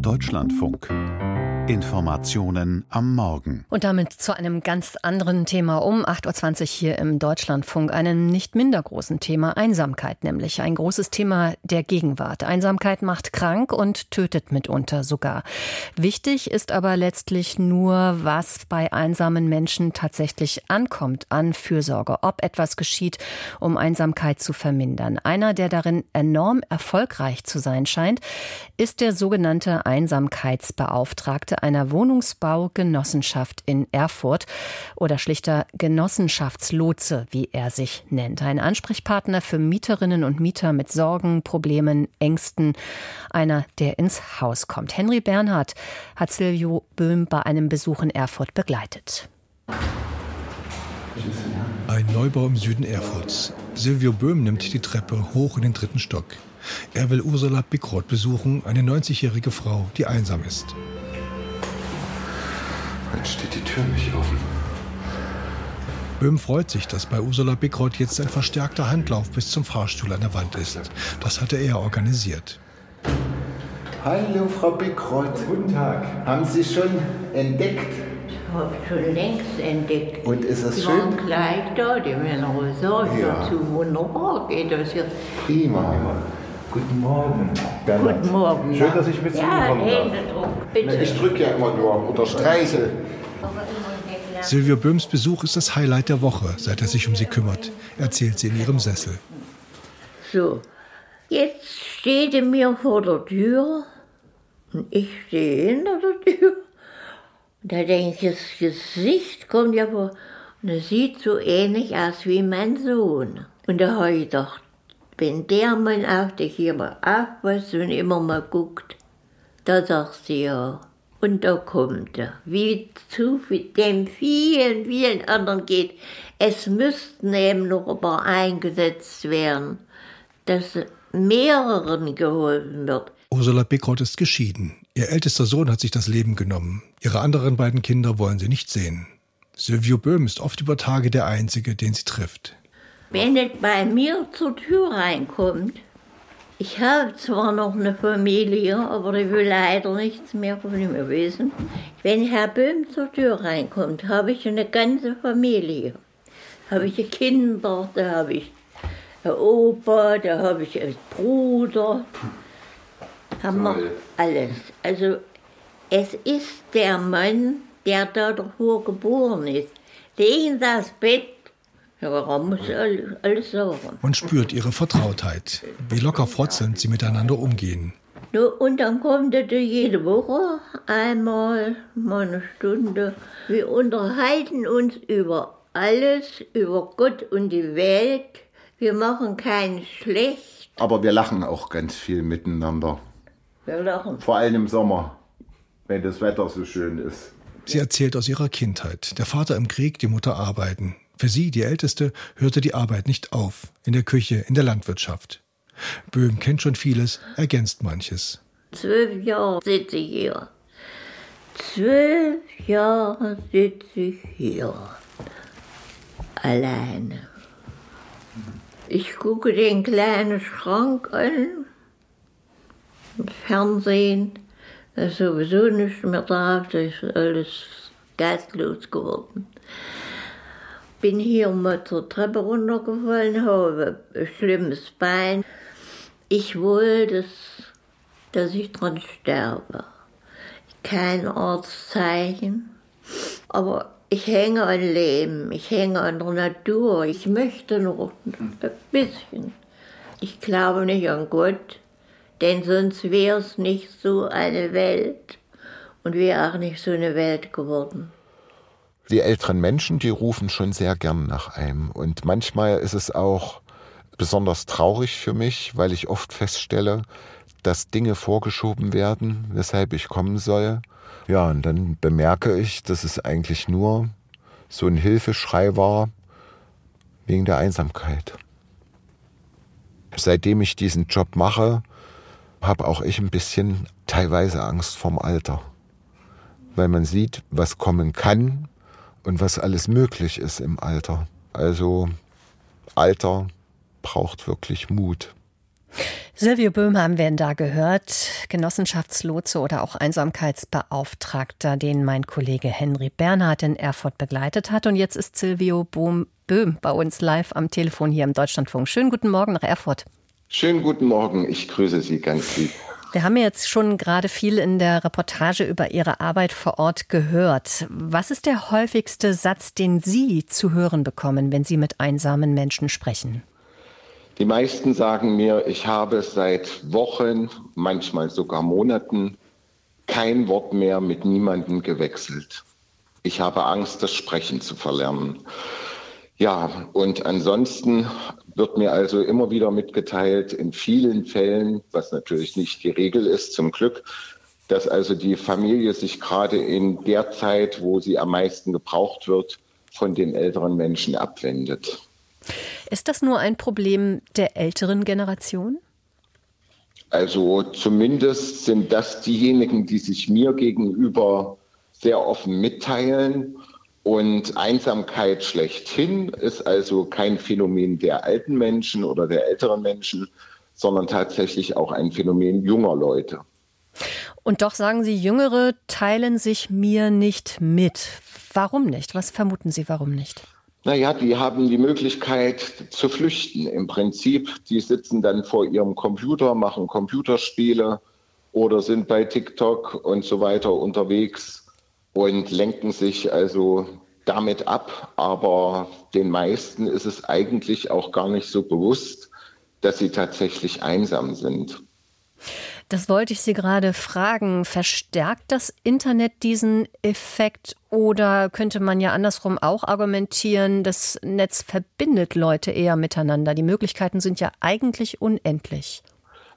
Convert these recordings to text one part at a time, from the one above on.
Deutschlandfunk. Informationen am Morgen. Und damit zu einem ganz anderen Thema um 8.20 Uhr hier im Deutschlandfunk. Einem nicht minder großen Thema Einsamkeit, nämlich ein großes Thema der Gegenwart. Einsamkeit macht krank und tötet mitunter sogar. Wichtig ist aber letztlich nur, was bei einsamen Menschen tatsächlich ankommt an Fürsorge, ob etwas geschieht, um Einsamkeit zu vermindern. Einer, der darin enorm erfolgreich zu sein scheint, ist der sogenannte Einsamkeitsbeauftragte einer Wohnungsbaugenossenschaft in Erfurt oder schlichter Genossenschaftslotse, wie er sich nennt. Ein Ansprechpartner für Mieterinnen und Mieter mit Sorgen, Problemen, Ängsten. Einer, der ins Haus kommt. Henry Bernhard hat Silvio Böhm bei einem Besuch in Erfurt begleitet. Ein Neubau im Süden Erfurts. Silvio Böhm nimmt die Treppe hoch in den dritten Stock. Er will Ursula Bickroth besuchen, eine 90-jährige Frau, die einsam ist. Jetzt steht die Tür nicht offen. Böhm freut sich, dass bei Ursula Bickroth jetzt ein verstärkter Handlauf bis zum Fahrstuhl an der Wand ist. Das hatte er organisiert. Hallo, Frau Bickroth. Guten Tag. Haben Sie schon entdeckt? habe ich schon längst entdeckt. Und ist das die schön? waren gleich da, die Männer. So, Ja. dazu wunderbar geht das jetzt. Prima. Guten Morgen. Guten Morgen. Schön, dass ich mit Ihnen Ja, kommen darf. Händedruck, bitte. Ich drücke ja immer nur oder streichel. Silvio Böhms Besuch ist das Highlight der Woche, seit er sich um sie kümmert, erzählt sie in ihrem Sessel. So, jetzt steht er mir vor der Tür und ich stehe hinter der Tür. Und da denke ich, das Gesicht kommt ja vor und er sieht so ähnlich aus wie mein Sohn. Und da habe ich gedacht, wenn der Mann auf dich hier mal aufpasst und immer mal guckt, da sagst du ja. Und da kommt er, wie zu den vielen, vielen anderen geht. Es müssten eben noch aber eingesetzt werden, dass mehreren geholfen wird. Ursula Bickroth ist geschieden. Ihr ältester Sohn hat sich das Leben genommen. Ihre anderen beiden Kinder wollen sie nicht sehen. Silvio Böhm ist oft über Tage der Einzige, den sie trifft. Wenn es bei mir zur Tür reinkommt, ich habe zwar noch eine Familie, aber ich will leider nichts mehr von ihm wissen. Wenn Herr Böhm zur Tür reinkommt, habe ich eine ganze Familie. Habe ich Kinder, da habe ich einen Opa, da habe ich einen Bruder. Haben wir alles. Also es ist der Mann, der da davor geboren ist. Legen das Bett. Ja, warum muss alles, alles sagen? Man spürt ihre Vertrautheit, wie locker frotzelnd sie miteinander umgehen. Und dann kommt er jede Woche einmal, mal eine Stunde. Wir unterhalten uns über alles, über Gott und die Welt. Wir machen keinen schlecht. Aber wir lachen auch ganz viel miteinander. Wir lachen. Vor allem im Sommer, wenn das Wetter so schön ist. Sie erzählt aus ihrer Kindheit. Der Vater im Krieg, die Mutter arbeiten. Für sie, die Älteste, hörte die Arbeit nicht auf. In der Küche, in der Landwirtschaft. Böhm kennt schon vieles, ergänzt manches. Zwölf Jahre sitze ich hier. Zwölf Jahre sitze ich hier. Alleine. Ich gucke den kleinen Schrank an. Fernsehen. Da ist sowieso nichts mehr drauf. Da ist alles geistlos geworden. Bin hier mal zur Treppe runtergefallen, habe ein schlimmes Bein. Ich wollte, dass ich dran sterbe. Kein Ortszeichen. Aber ich hänge an Leben, ich hänge an der Natur. Ich möchte noch ein bisschen. Ich glaube nicht an Gott, denn sonst wäre es nicht so eine Welt und wäre auch nicht so eine Welt geworden. Die älteren Menschen, die rufen schon sehr gern nach einem. Und manchmal ist es auch besonders traurig für mich, weil ich oft feststelle, dass Dinge vorgeschoben werden, weshalb ich kommen soll. Ja, und dann bemerke ich, dass es eigentlich nur so ein Hilfeschrei war wegen der Einsamkeit. Seitdem ich diesen Job mache, habe auch ich ein bisschen teilweise Angst vorm Alter. Weil man sieht, was kommen kann und was alles möglich ist im Alter. Also Alter braucht wirklich Mut. Silvio Böhm haben wir da gehört, Genossenschaftslotse oder auch Einsamkeitsbeauftragter, den mein Kollege Henry Bernhard in Erfurt begleitet hat. Und jetzt ist Silvio Böhm bei uns live am Telefon hier im Deutschlandfunk. Schönen guten Morgen nach Erfurt. Schönen guten Morgen, ich grüße Sie ganz lieb. Wir haben jetzt schon gerade viel in der Reportage über Ihre Arbeit vor Ort gehört. Was ist der häufigste Satz, den Sie zu hören bekommen, wenn Sie mit einsamen Menschen sprechen? Die meisten sagen mir, ich habe seit Wochen, manchmal sogar Monaten, kein Wort mehr mit niemandem gewechselt. Ich habe Angst, das Sprechen zu verlernen. Ja, und ansonsten wird mir also immer wieder mitgeteilt, in vielen Fällen, was natürlich nicht die Regel ist, zum Glück, dass also die Familie sich gerade in der Zeit, wo sie am meisten gebraucht wird, von den älteren Menschen abwendet. Ist das nur ein Problem der älteren Generation? Also zumindest sind das diejenigen, die sich mir gegenüber sehr offen mitteilen. Und Einsamkeit schlechthin ist also kein Phänomen der alten Menschen oder der älteren Menschen, sondern tatsächlich auch ein Phänomen junger Leute. Und doch sagen Sie, Jüngere teilen sich mir nicht mit. Warum nicht? Was vermuten Sie, warum nicht? Naja, die haben die Möglichkeit zu flüchten. Im Prinzip, die sitzen dann vor ihrem Computer, machen Computerspiele oder sind bei TikTok und so weiter unterwegs und lenken sich also damit ab. Aber den meisten ist es eigentlich auch gar nicht so bewusst, dass sie tatsächlich einsam sind. Das wollte ich Sie gerade fragen. Verstärkt das Internet diesen Effekt oder könnte man ja andersrum auch argumentieren, das Netz verbindet Leute eher miteinander? Die Möglichkeiten sind ja eigentlich unendlich.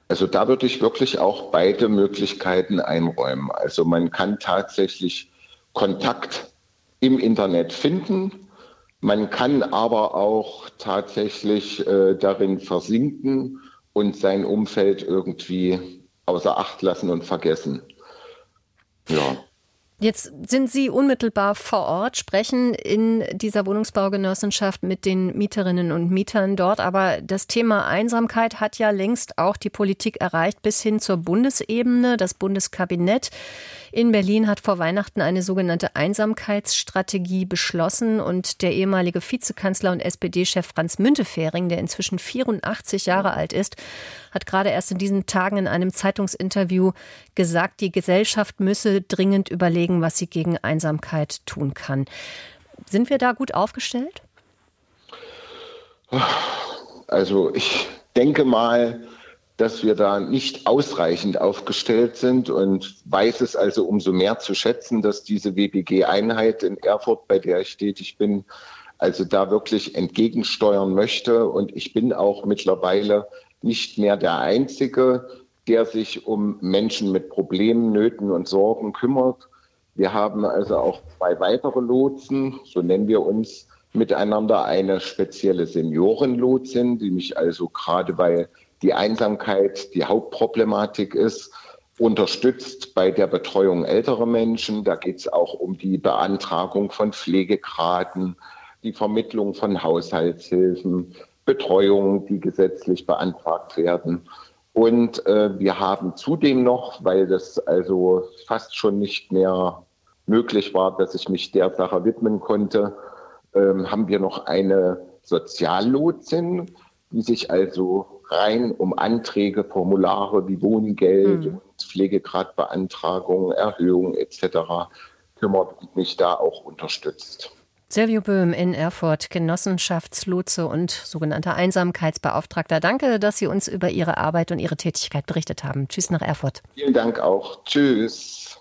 Also da würde ich wirklich auch beide Möglichkeiten einräumen. Also man kann tatsächlich Kontakt im Internet finden. Man kann aber auch tatsächlich äh, darin versinken und sein Umfeld irgendwie außer Acht lassen und vergessen. Ja. Jetzt sind Sie unmittelbar vor Ort, sprechen in dieser Wohnungsbaugenossenschaft mit den Mieterinnen und Mietern dort. Aber das Thema Einsamkeit hat ja längst auch die Politik erreicht bis hin zur Bundesebene. Das Bundeskabinett in Berlin hat vor Weihnachten eine sogenannte Einsamkeitsstrategie beschlossen und der ehemalige Vizekanzler und SPD-Chef Franz Müntefering, der inzwischen 84 Jahre alt ist, hat gerade erst in diesen Tagen in einem Zeitungsinterview gesagt, die Gesellschaft müsse dringend überlegen, was sie gegen Einsamkeit tun kann. Sind wir da gut aufgestellt? Also ich denke mal, dass wir da nicht ausreichend aufgestellt sind und weiß es also umso mehr zu schätzen, dass diese WBG-Einheit in Erfurt, bei der ich tätig bin, also da wirklich entgegensteuern möchte. Und ich bin auch mittlerweile nicht mehr der Einzige, der sich um Menschen mit Problemen, Nöten und Sorgen kümmert. Wir haben also auch zwei weitere Lotsen, so nennen wir uns miteinander, eine spezielle Seniorenlotsin, die mich also gerade bei die Einsamkeit die Hauptproblematik ist, unterstützt bei der Betreuung älterer Menschen. Da geht es auch um die Beantragung von Pflegegraden, die Vermittlung von Haushaltshilfen, Betreuung, die gesetzlich beantragt werden. Und äh, wir haben zudem noch, weil das also fast schon nicht mehr möglich war, dass ich mich der Sache widmen konnte, ähm, haben wir noch eine Soziallotsin, die sich also rein um Anträge, Formulare wie Wohngeld mhm. und Pflegegradbeantragung, Erhöhung etc. kümmert und mich da auch unterstützt. Silvio Böhm in Erfurt, Genossenschaftslotse und sogenannter Einsamkeitsbeauftragter. Danke, dass Sie uns über Ihre Arbeit und Ihre Tätigkeit berichtet haben. Tschüss nach Erfurt. Vielen Dank auch. Tschüss.